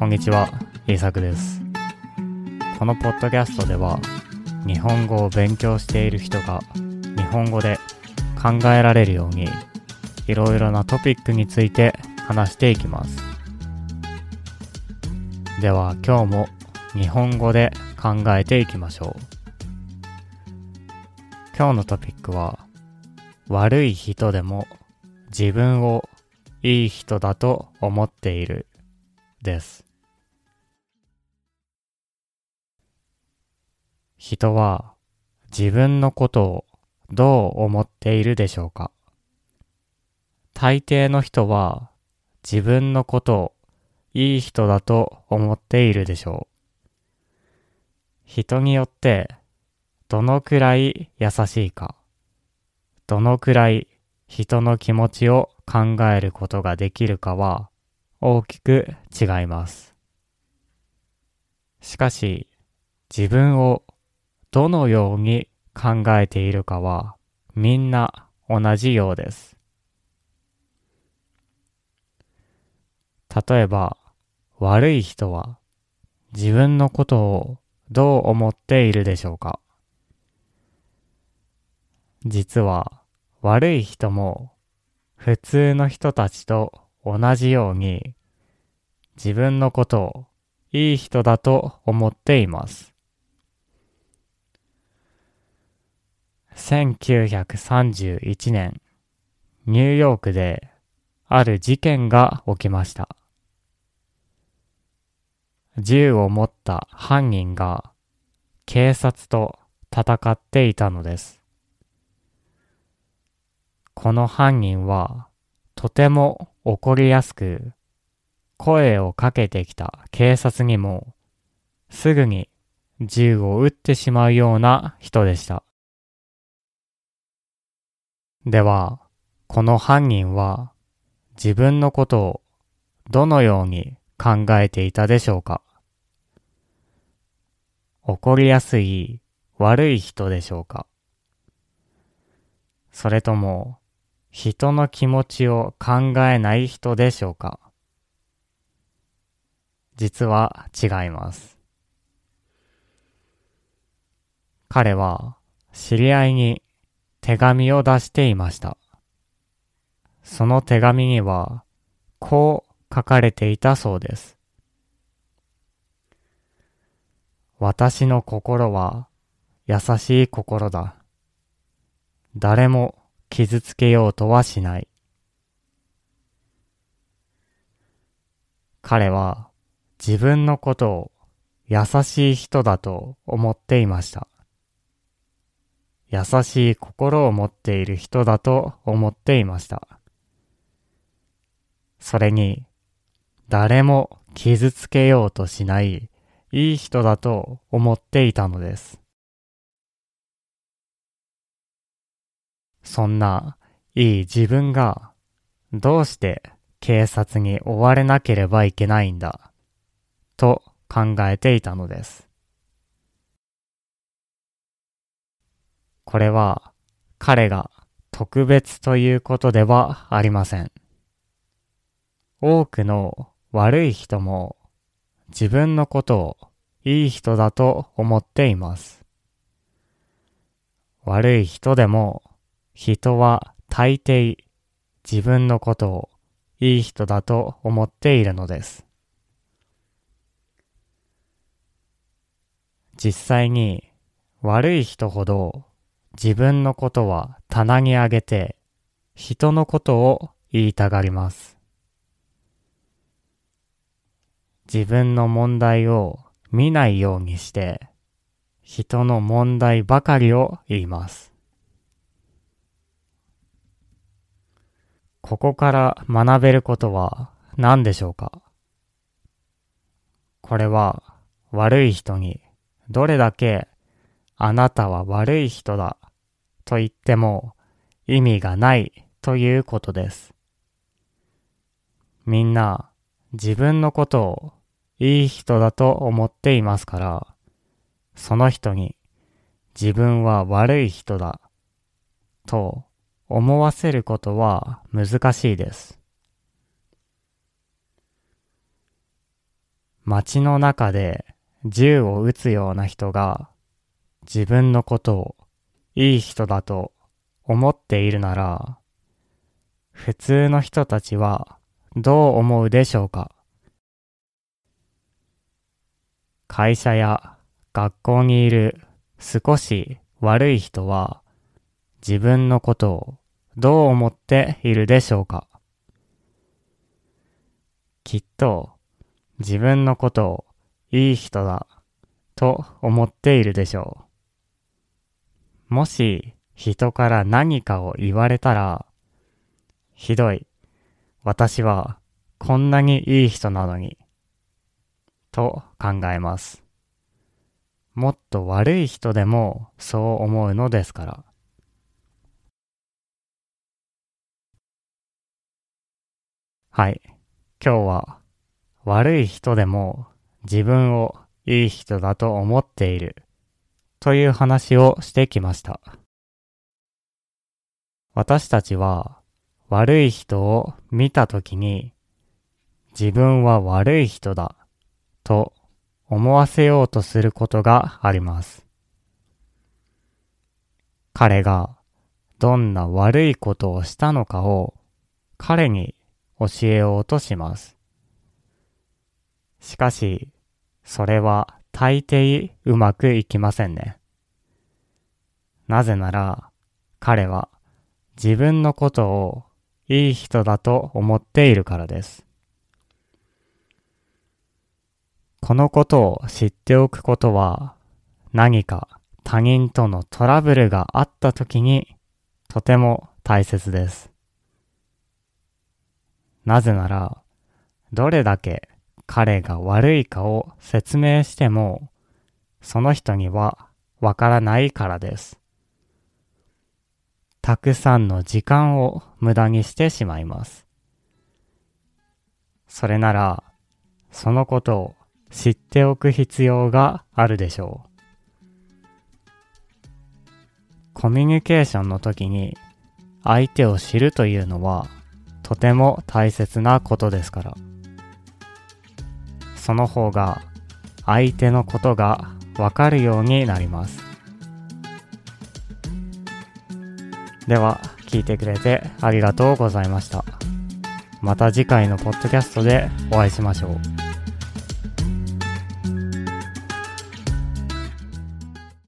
こんにちは、イーサクです。このポッドキャストでは、日本語を勉強している人が日本語で考えられるように、いろいろなトピックについて話していきます。では今日も日本語で考えていきましょう。今日のトピックは、悪い人でも自分をいい人だと思っているです。人は自分のことをどう思っているでしょうか？大抵の人は自分のことをいい人だと思っているでしょう。人によってどのくらい優しいか、どのくらい人の気持ちを考えることができるかは大きく違います。しかし、自分をどのように考えているかはみんな同じようです。例えば、悪い人は自分のことをどう思っているでしょうか？実は悪い人も普通の人たちと同じように自分のことをいい人だと思っています。1931年、ニューヨークである事件が起きました。銃を持った犯人が警察と戦っていたのです。この犯人はとても怒りやすく声をかけてきた警察にもすぐに銃を撃ってしまうような人でした。では、この犯人は自分のことをどのように考えていたでしょうか？怒りやすい悪い人でしょうか？それとも人の気持ちを考えない人でしょうか？実は違います。彼は知り合いに手紙を出していました。その手紙にはこう書かれていたそうです。私の心は優しい心だ。誰も傷つけようとはしない。彼は自分のことを優しい人だと思っていました。優しい心を持っている人だと思っていました。それに、誰も傷つけようとしないいい人だと思っていたのです。そんないい自分がどうして警察に追われなければいけないんだと考えていたのです。これは彼が特別ということではありません。多くの悪い人も自分のことをいい人だと思っています。悪い人でも人は大抵自分のことをいい人だと思っているのです。実際に悪い人ほど自分のことは棚に上げて人のことを言いたがります。自分の問題を見ないようにして人の問題ばかりを言います。ここから学べることは何でしょうか？これは悪い人にどれだけあなたは悪い人だと言っても意味がないということです。みんな自分のことをいい人だと思っていますから、その人に自分は悪い人だと思わせることは難しいです。街の中で銃を撃つような人が自分のことをいい人だと思っているなら、普通の人たちはどう思うでしょうか？会社や学校にいる少し悪い人は自分のことをどう思っているでしょうか？きっと自分のことをいい人だと思っているでしょう。もし人から何かを言われたら、ひどい。私はこんなにいい人なのに。と考えます。もっと悪い人でもそう思うのですから。はい。今日は悪い人でも自分をいい人だと思っているという話をしてきました。私たちは悪い人を見たときに自分は悪い人だと思わせようとすることがあります。彼がどんな悪いことをしたのかを彼に教えようとします。しかし、それは大抵うまくいきませんね。なぜなら、彼は自分のことをいい人だと思っているからです。このことを知っておくことは何か他人とのトラブルがあった時にとても大切です。なぜなら、どれだけ彼が悪いかを説明しても、その人にはわからないからです。たくさんの時間を無駄にしてしまいます。それなら、そのことを知っておく必要があるでしょう。コミュニケーションの時に相手を知るというのはとても大切なことですから。その方が相手のことがわかるようになります。では、聞いてくれてありがとうございました。また次回のポッドキャストでお会いしましょう。